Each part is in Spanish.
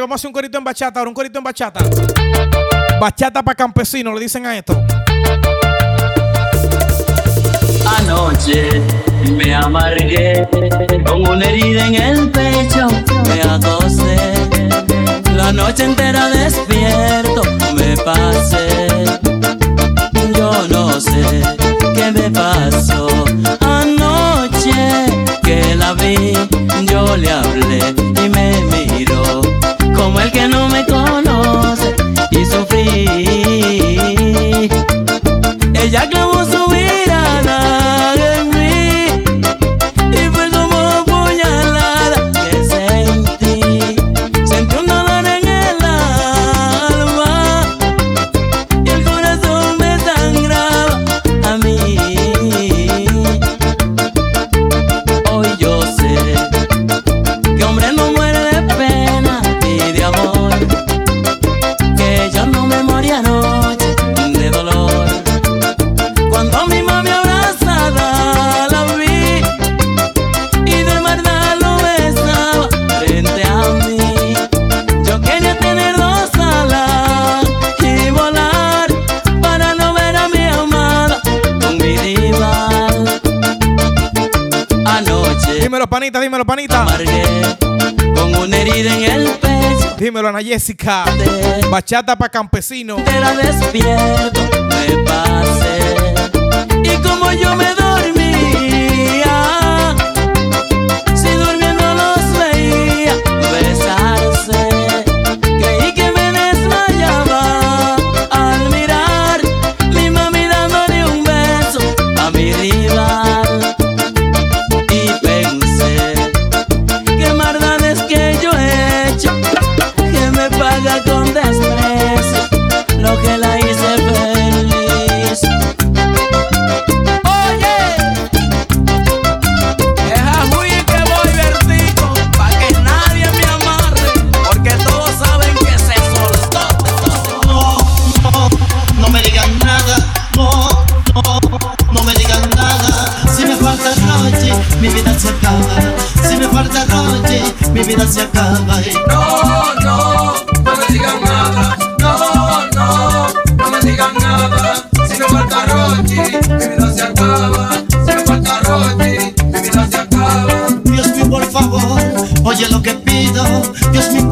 Vamos a hacer un corito en bachata, ahora un corito en bachata. Bachata para campesinos, le dicen a esto. Anoche me amargué con una herida en el pecho, me acosté. La noche entera despierto, me pasé. Yo no sé qué me pasó. Anoche que la vi, yo le hablé y me miró Ella panita, dímelo, panita. amargué con una herida en el pecho. Dímelo, Ana Jessica. Bachata para campesinos. Era despierto, me pasé. Y como yo me dormía,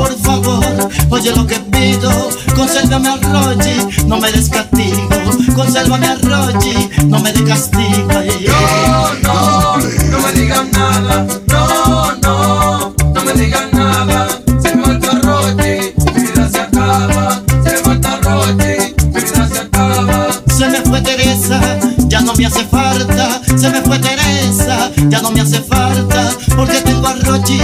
por favor, oye lo que pido. Consérvame a Rochi, no me des castigo. Consérvame a Rochi, no me des castigo. No, no, no me digan nada. No, no, no me digan nada. Si me falta Rochi, mi vida se acaba. Si me falta Rochi, mi vida se acaba. Se me fue Teresa, ya no me hace falta. Se me fue Teresa, ya no me hace falta. Porque tengo a Rochi,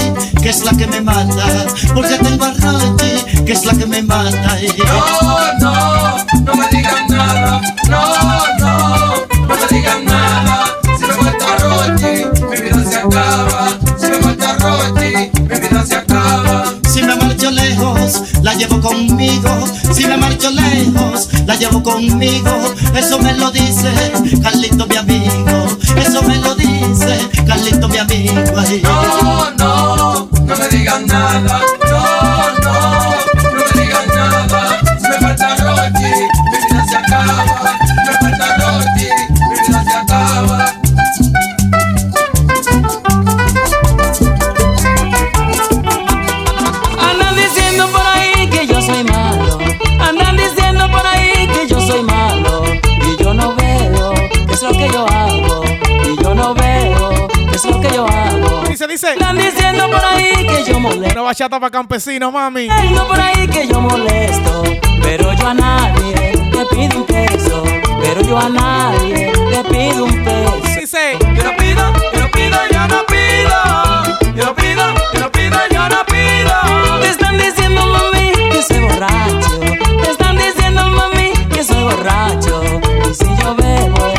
que es la que me mata. Porque tengo a Rochi, que es la que me mata. No, no, no me digan nada. No, no, no me digan nada. Si me falta Rochi, mi vida se acaba. Si me falta Rochi, mi vida se acaba. Si me marcho lejos, la llevo conmigo. Si me marcho lejos, la llevo conmigo. Eso me lo dice Carlito, mi amigo. Eso me lo dice Carlito, mi amigo. Ay. Bachata para campesinos, mami. Diciendo por ahí que yo molesto. Pero yo a nadie le pido un peso. Pero yo a nadie le pido un peso. Dice. Yo no pido, yo no pido, yo no pido. Yo no pido, yo no pido, yo no pido. Te están diciendo mami que soy borracho. Te están diciendo mami que soy borracho. Y si yo bebo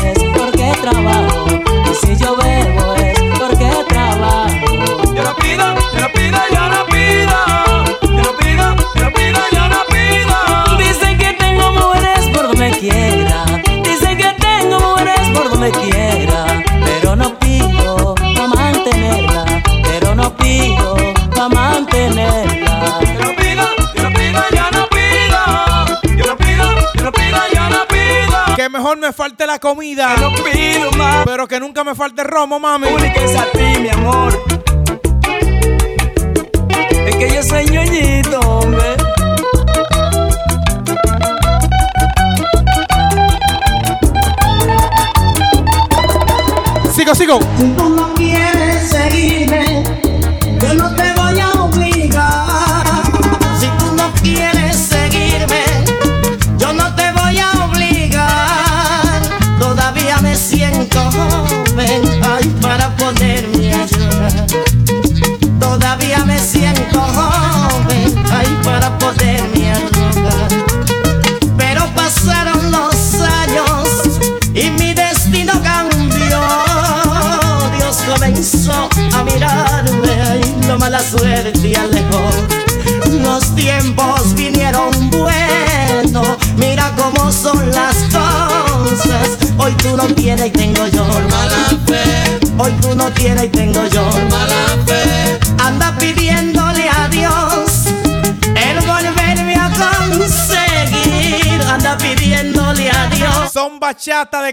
me falte la comida, No pido más. pero que nunca me falte el romo, mami. única es a ti, mi amor. Es que yo soy ñoñito, hombre. Sigo, sigo. Tienes y tengo yo. Bachata de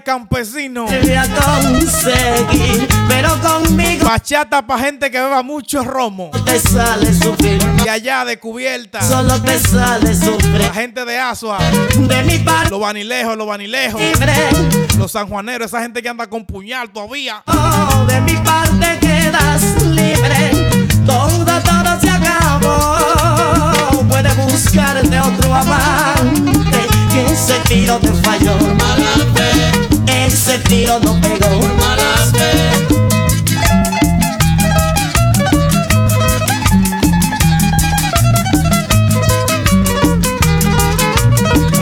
a conseguir. Pero conmigo Bachata para gente que beba mucho romo. te sale sufrir. Y allá de cubierta. Solo te sale sufrir. La gente de Asua. De mi parte Los vanilejos, los vanilejos. libre. Los sanjuaneros. Esa gente que anda con puñal todavía. Oh, de mi parte quedas libre. Todo, todo se acabó. Puedes buscarte otro amante. Que ese tiro te falló. Mala fe, Ese tiro no pegó. mala fe.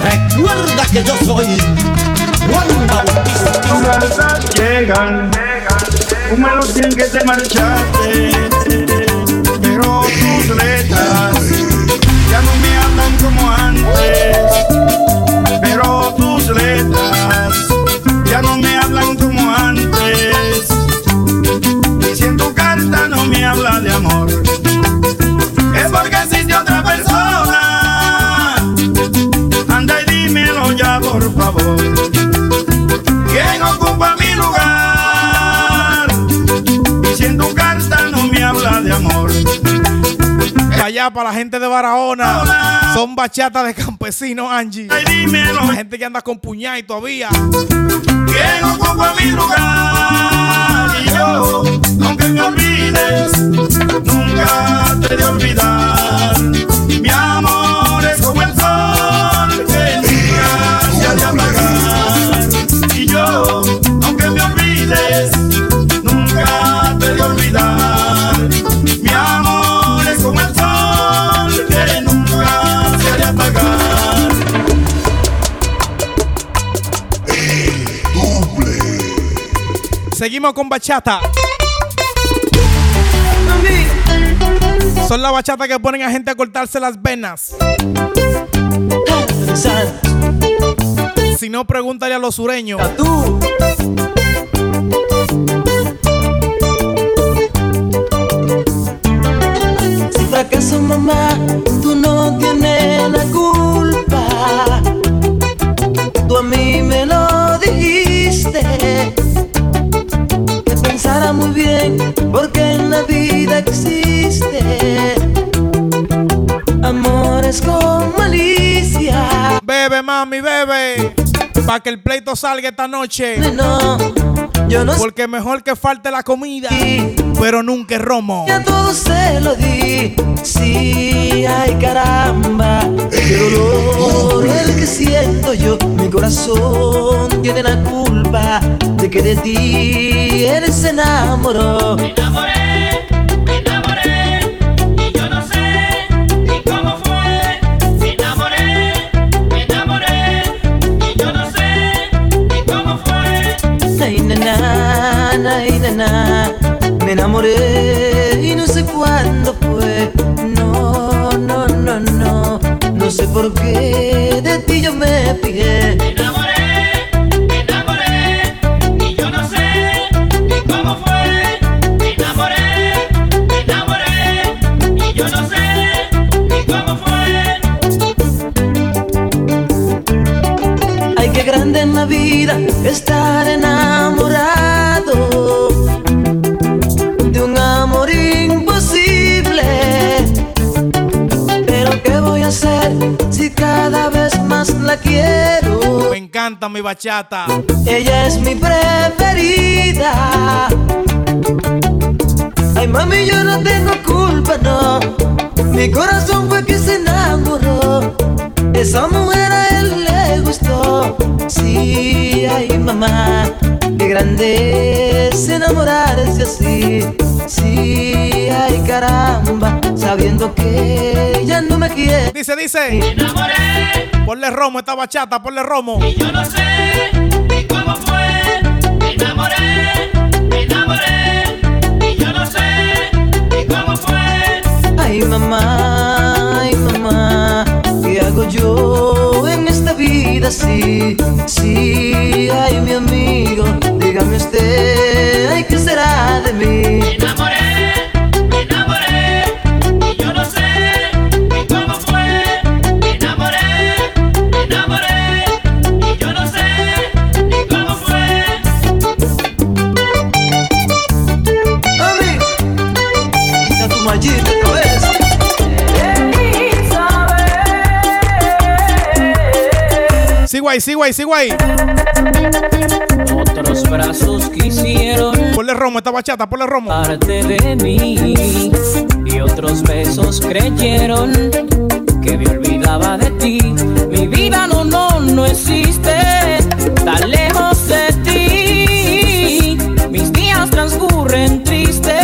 Recuerda que yo soy Juan Bautista. Tus cartas llegan, un melodía en que te marchaste, pero tus letras ya no me hablan como antes, ya no me hablan como antes, y si en tu carta no me habla de amor, Para la gente de Barahona. Son bachata de campesinos, Angie. ay dímelo, La gente que anda con puñal y todavía. ¿quién ocupa mi lugar? Y yo, aunque me olvides, nunca te de olvidar. Mi amor es como el sol que nunca se ha de apagar. Y yo, Seguimos con bachata. Son la bachata que ponen a gente a cortarse las venas. Si no, pregúntale a los sureños. Si fracaso mamá, tú no tienes la culpa. Tú a mí me lo pensara muy bien, porque en la vida existe amores con malicia. Bebe, mami, bebe. Para que el pleito salga esta noche. No, yo no sé. Porque mejor que falte la comida. Pero nunca el romo. Ya todo se lo di, sí, ay caramba, qué dolor el que siento yo, mi corazón tiene la culpa de que de ti él se enamoró. Me enamoré, me enamoré y no sé cuándo fue, no, no, no, no, no sé por qué de ti yo me fijé. Me enamoré, me enamoré y yo no sé ni cómo fue. Me enamoré, me enamoré y yo no sé ni cómo fue. Ay, qué grande en la vida estar enamorado encanta mi bachata. Ella es mi preferida. Ay, mami, yo no tengo culpa, no. Mi corazón fue que se enamoró. Esa mujer a él le gustó. Sí, ay, mamá, qué grande es enamorarse así. Sí, ay, caramba, sabiendo que ella no me quiere. Dice, dice. Me enamoré Ponle romo esta bachata, ponle romo. y yo no sé ni cómo fue. Me enamoré, me enamoré y yo no sé ni cómo fue. Ay mamá, ay mamá, ¿qué hago yo en esta vida? Sí, sí, ay mi amigo, dígame usted, ay qué será de Me mí. enamoré, Sigo ahí, sigo ahí. Otros brazos quisieron Ponle romo esta bachata, ponle romo. parte de mí y otros besos creyeron que me olvidaba de ti. Mi vida no, no, no existe tan lejos de ti. Mis días transcurren tristes.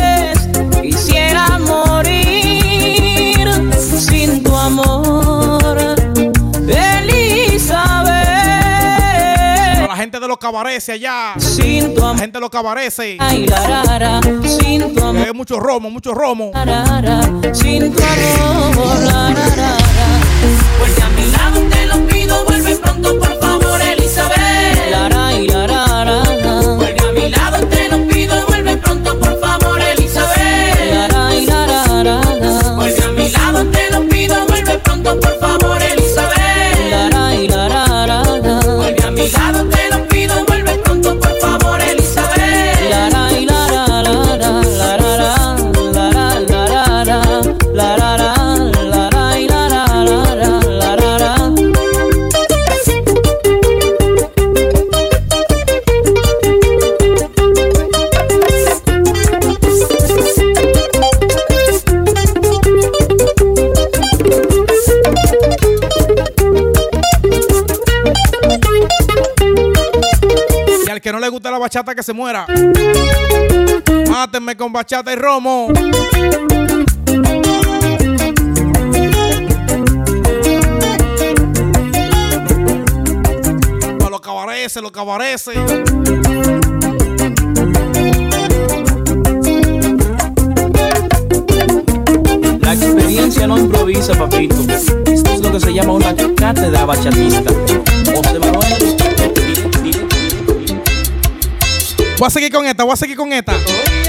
Los cabarets allá. Sin tu La amor, gente de los cabarets. ay, la, ra, ra, sin tu amor. Eh, mucho romo, mucho romo. Bachata, que se muera. Mátenme con bachata y romo. Para los cabarets, los cabarets. La experiencia no improvisa, papito. Esto es lo que se llama una cátedra bachatista. José Manuel. Voy a seguir con esta, voy a seguir con esta.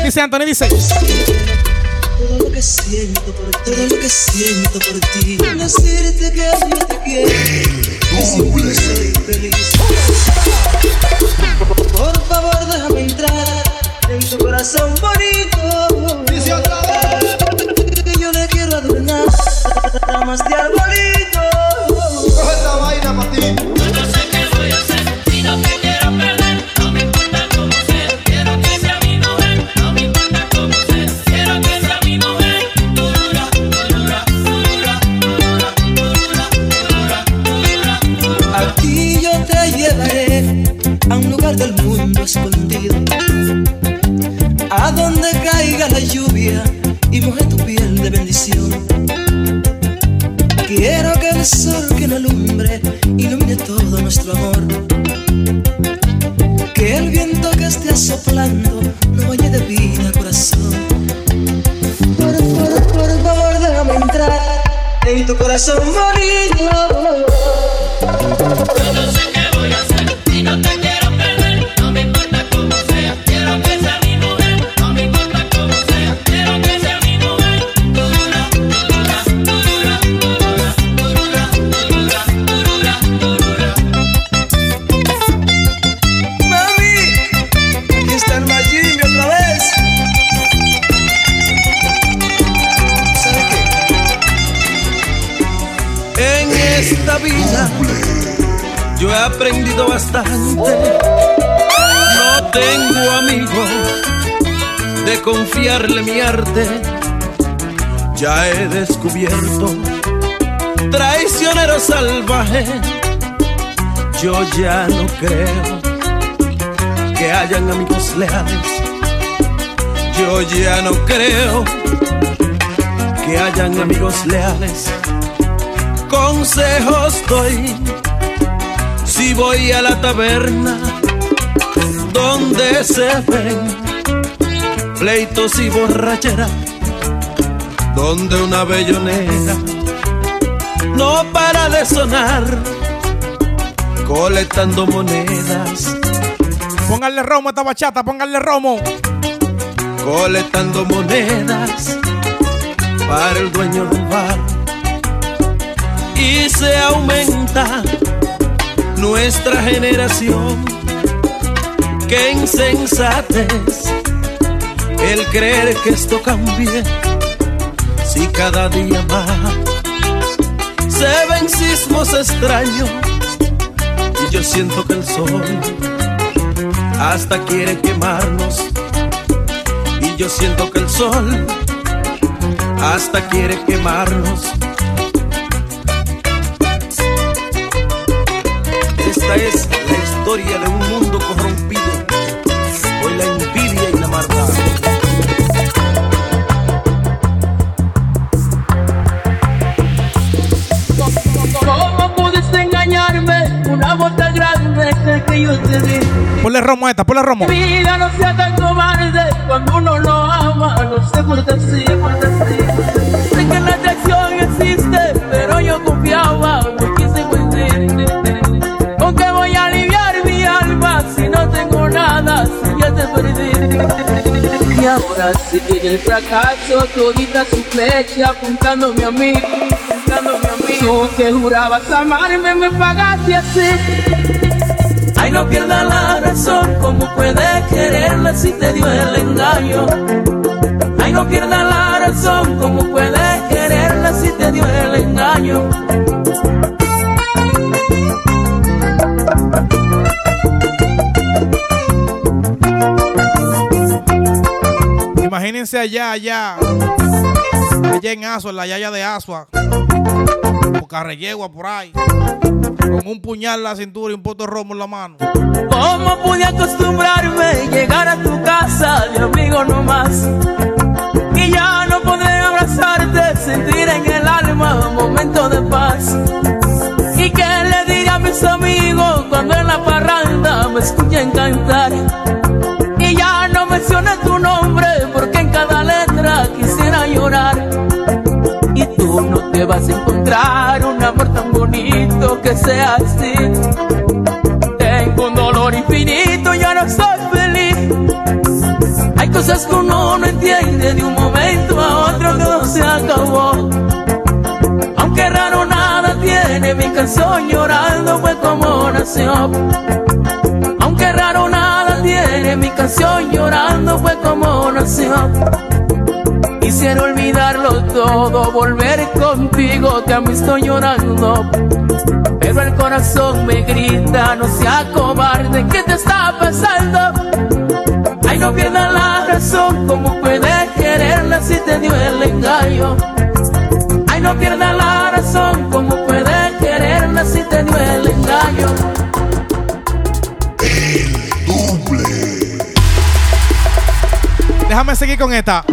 Dice Anthony, dice. Todo lo que siento por ti, todo lo que siento por ti. Decirte que yo te quiero. Que siempre soy feliz. Por favor, déjame entrar en tu corazón bonito. Dice otra vez. Que yo le quiero adornar ramas de arbolito. Coge esta vaina para ti. Aprendido bastante. No tengo amigo de confiarle mi arte. Ya he descubierto traicionero salvaje. Yo ya no creo que hayan amigos leales. Yo ya no creo que hayan amigos leales. Consejos doy si voy a la taberna donde se ven pleitos y borrachera, donde una bellonera no para de sonar, colectando monedas, Pónganle romo a esta bachata, pónganle romo. colectando monedas para el dueño del bar. Y se aumenta nuestra generación. Qué insensatez el creer que esto cambie. Si cada día más se ven sismos extraños y yo siento que el sol hasta quiere quemarnos y yo siento que el sol hasta quiere quemarnos. Esta es la historia de un mundo corrompido por la envidia y la maldad. ¿Cómo pudiste engañarme? Una bota grande que yo te di. Ponle romo a esta, ponle romo. Vida no sea tan cobarde cuando uno lo ama, no se porta así. Y ahora sí que el fracaso, todita su flecha apuntándome a mí, apuntándome a mí. Tú que jurabas amarme, me pagaste así. Ay, no pierda la razón, ¿cómo puedes quererla si te dio el engaño? Ay, no pierda la razón, ¿cómo puedes quererla si te dio el engaño? Imagínense allá, allá. Allá en Asua, en la yaya de Asua. Por Carrellegua, por ahí. Con un puñal en la cintura y un poto de romo en la mano. ¿Cómo pude acostumbrarme a llegar a tu casa de amigo nomás? Y ya no podré abrazarte, sentir en el alma un momento de paz. ¿Y qué le diré a mis amigos cuando en la parranda me escuchen cantar? Y ya no mencioné tu nombre Y tú no te vas a encontrar un amor tan bonito que sea así. Tengo un dolor infinito, ya no soy feliz. Hay cosas que uno no entiende de un momento a otro todo se acabó. Aunque raro nada tiene, mi canción llorando fue como nació. Aunque raro nada tiene, mi canción llorando fue como nació. Quisiera todo, volver contigo, a mí estoy llorando. Pero el corazón me grita, no sea cobarde, ¿qué te está pasando? Ay, no pierdas la razón, ¿cómo puedes quererla si te dio el engaño? Ay, no pierdas la razón, ¿cómo puedes quererla si te dio el engaño? Déjame seguir con esta.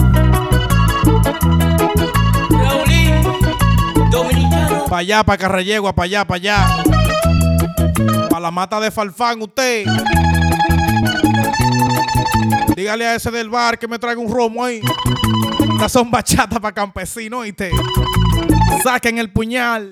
Para allá, para Carrellegua, para allá, para allá. Para la mata de Falfán, usted. Dígale a ese del bar que me traiga un romo ahí. Estas son bachatas para campesinos, ¿oíste? Saquen el puñal.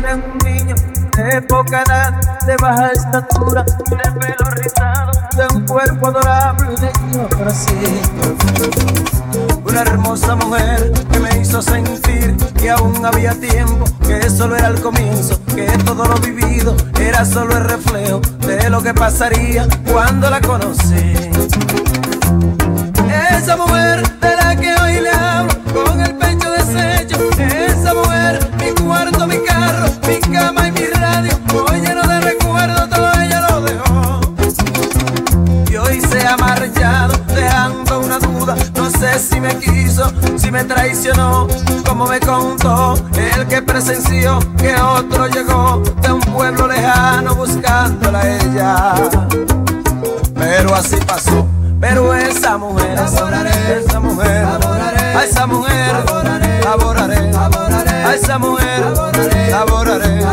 De un niño de poca edad, de baja estatura, de pelo rizado, de un cuerpo adorable de ojos así. Una hermosa mujer me hizo sentir que aún había tiempo, que solo era el comienzo, que todo lo vivido era solo el reflejo de lo que pasaría cuando la conocí. Esa mujer de la que hoy le hablo con el pecho deshecho. Esa mujer, mi cuarto, mi carro, mi cama y mi radio. Hoy lleno de recuerdos, todo ella lo dejó. Y hoy se ha marchado, dejando una duda. No sé si me si me traicionó. Como me contó el que presenció que otro llegó de un pueblo lejano buscándola a ella. Pero así pasó. Pero esa mujer, esa mujer, a esa mujer, laboraré, a esa mujer, laboraré,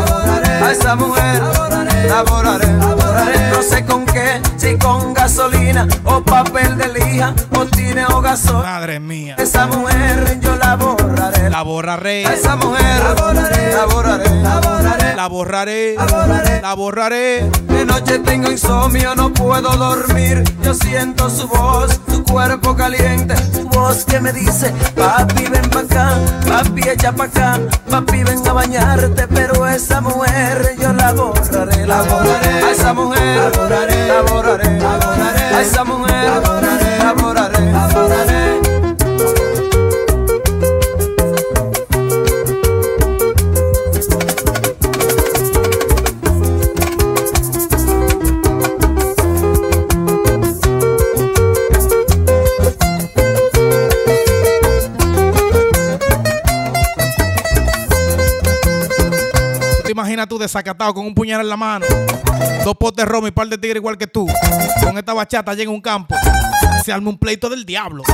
a esa mujer, laboraré, no sé con o papel de lija o tine o gasol. Madre mía. Esa mujer yo la borraré, La borraré. a esa mujer, laboraré, La borraré. La borraré. De noche tengo insomnio, no puedo dormir. Yo siento su voz, su cuerpo caliente, su voz que me dice, papi ven pa' acá, papi echa pa' acá, papi ven a bañarte, pero esa mujer yo la borraré, la borraré, a esa mujer, la borraré, la borraré, la borraré, a esa ¿Tú desacatado con un puñal en la mano? Dos potes de romo y par de tigres igual que tú. Con esta bachata llega un campo. Se arma un pleito del diablo.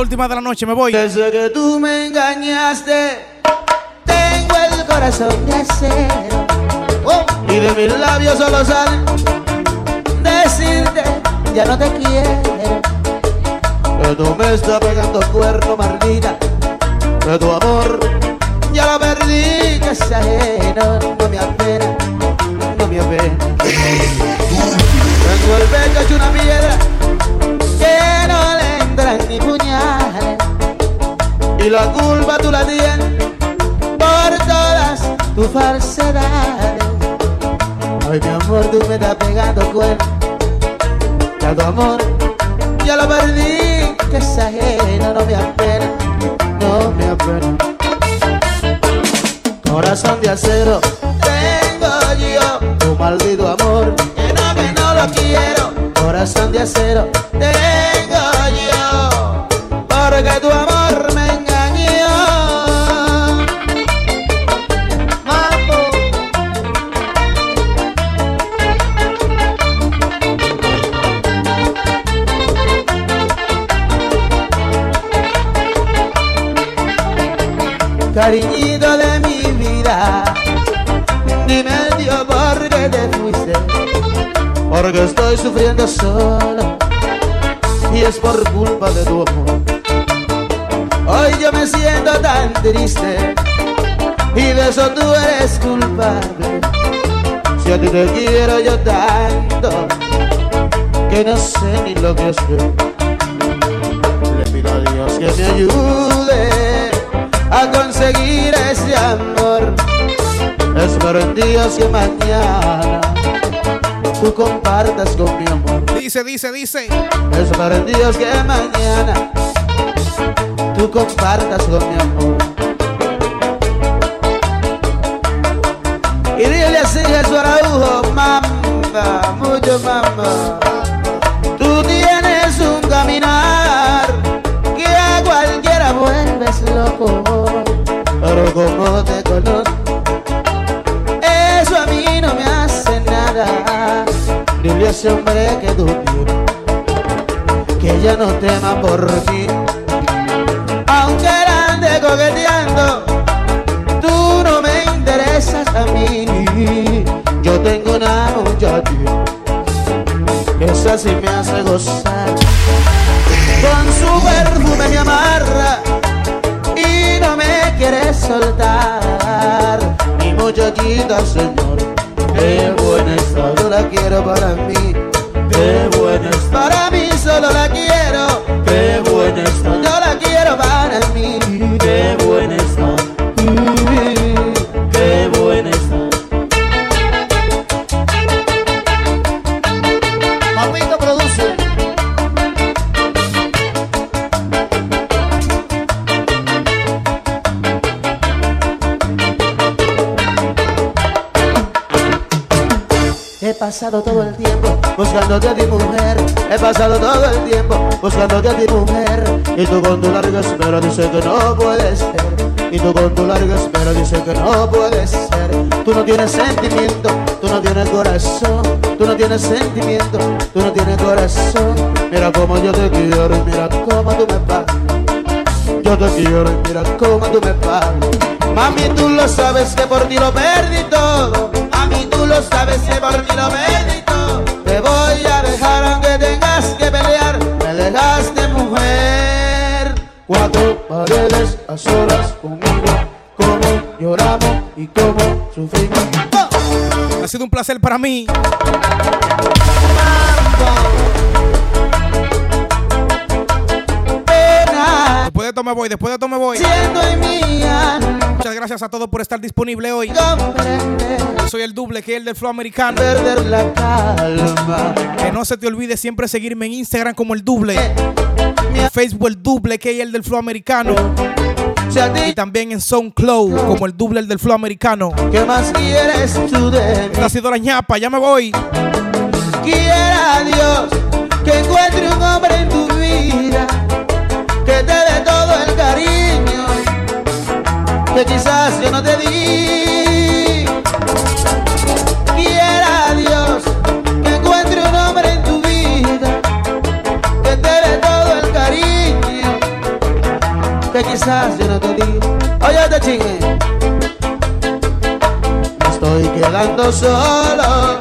La última de la noche, me voy. Desde que tú me engañaste, tengo el corazón de acero. Oh, y de mis labios solo sale decirte, ya no te quiero. Que tú me estás pegando cuerno, maldita. Que tu amor ya lo perdí, que es ajeno. No me apena, no me apena. Tengo el pecho hecho una piedra que no le entran ni puñales y la culpa tú la tienes por todas tus falsedades. Ay, mi amor, tú me estás pegando cuerno. Ya tu amor, ya lo perdí, que es ajeno, no me apena, no me apena. Corazón de acero, tengo yo tu maldito amor, que no, que no lo quiero. Corazón de acero, tengo yo, porque tu amor Cariñito de mi vida, dime Dios por qué te fuiste, porque estoy sufriendo solo y es por culpa de tu amor. Hoy yo me siento tan triste y de eso tú eres culpable. Si a ti te quiero yo tanto que no sé ni lo que hacer. Le pido a Dios que me ayude a conseguir ese amor. Espero en Dios que mañana tú compartas con mi amor. Dice, dice, dice. Espero en Dios que mañana tú compartas con mi amor. Y dile así Jesús Araujo, mamá, mucho mamá. Como te conozco, eso a mí no me hace nada. Dile a ese hombre que tú tienes que ya no tema por ti. Aunque ande coqueteando, tú no me interesas a mí. Yo tengo una muchacha esa sí me hace gozar. Con su perfume me amarra soltar. Mi muchachita, señor, qué buena yo la quiero para mí. Qué buena para mí solo la quiero. Pasado todo el tiempo buscándote a ti mujer He pasado todo el tiempo buscándote a ti mujer. Y tú con tu larga espera dices que no puede ser. Y tú con tu larga espera dices que no puede ser. Tú no tienes sentimiento, tú no tienes corazón Tú no tienes sentimiento, tú no tienes corazón. Mira cómo yo te quiero y mira cómo tú me pagas yo te quiero y mira cómo tú me pagas Mami, tú lo sabes que por ti lo perdí todo placer para mí. Estar disponible hoy. Soy el doble que el del flow americano. perder la calma Que no se te olvide siempre seguirme en Instagram como el doble. En Facebook el doble que el del flow americano. Y también en SoundCloud como el doble el del flow americano. ¿Qué más quieres tú de mí? Esta ha sido la ñapa, ya me voy. Quiera Dios que encuentre un hombre en tu vida que te dé todo el cariño que quizás yo no te di. Quiera Dios que encuentre un hombre en tu vida que te dé todo el cariño que quizás yo no te di. Oye, te chingue. Me estoy quedando solo.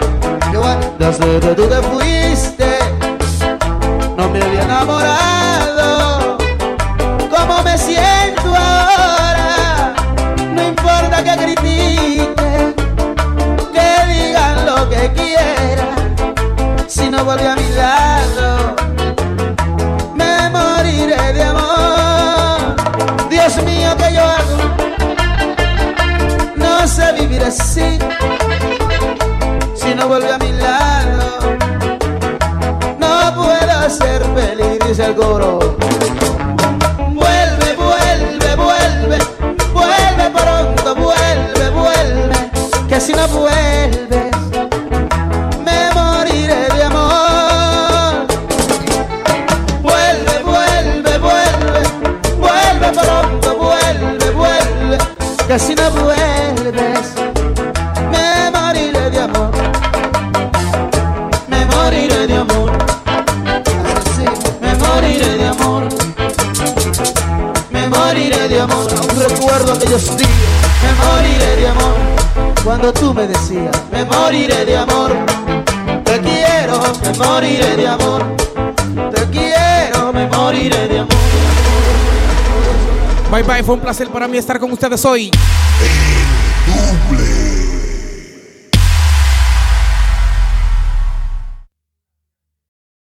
Desde que tú te fuiste, no me había enamorado. No vuelve a mi lado, me moriré de amor. Dios mío, que yo hago? No sé vivir así si no vuelve a mi lado. No puedo ser feliz, dice el coro. Fue un placer para mí estar con ustedes hoy.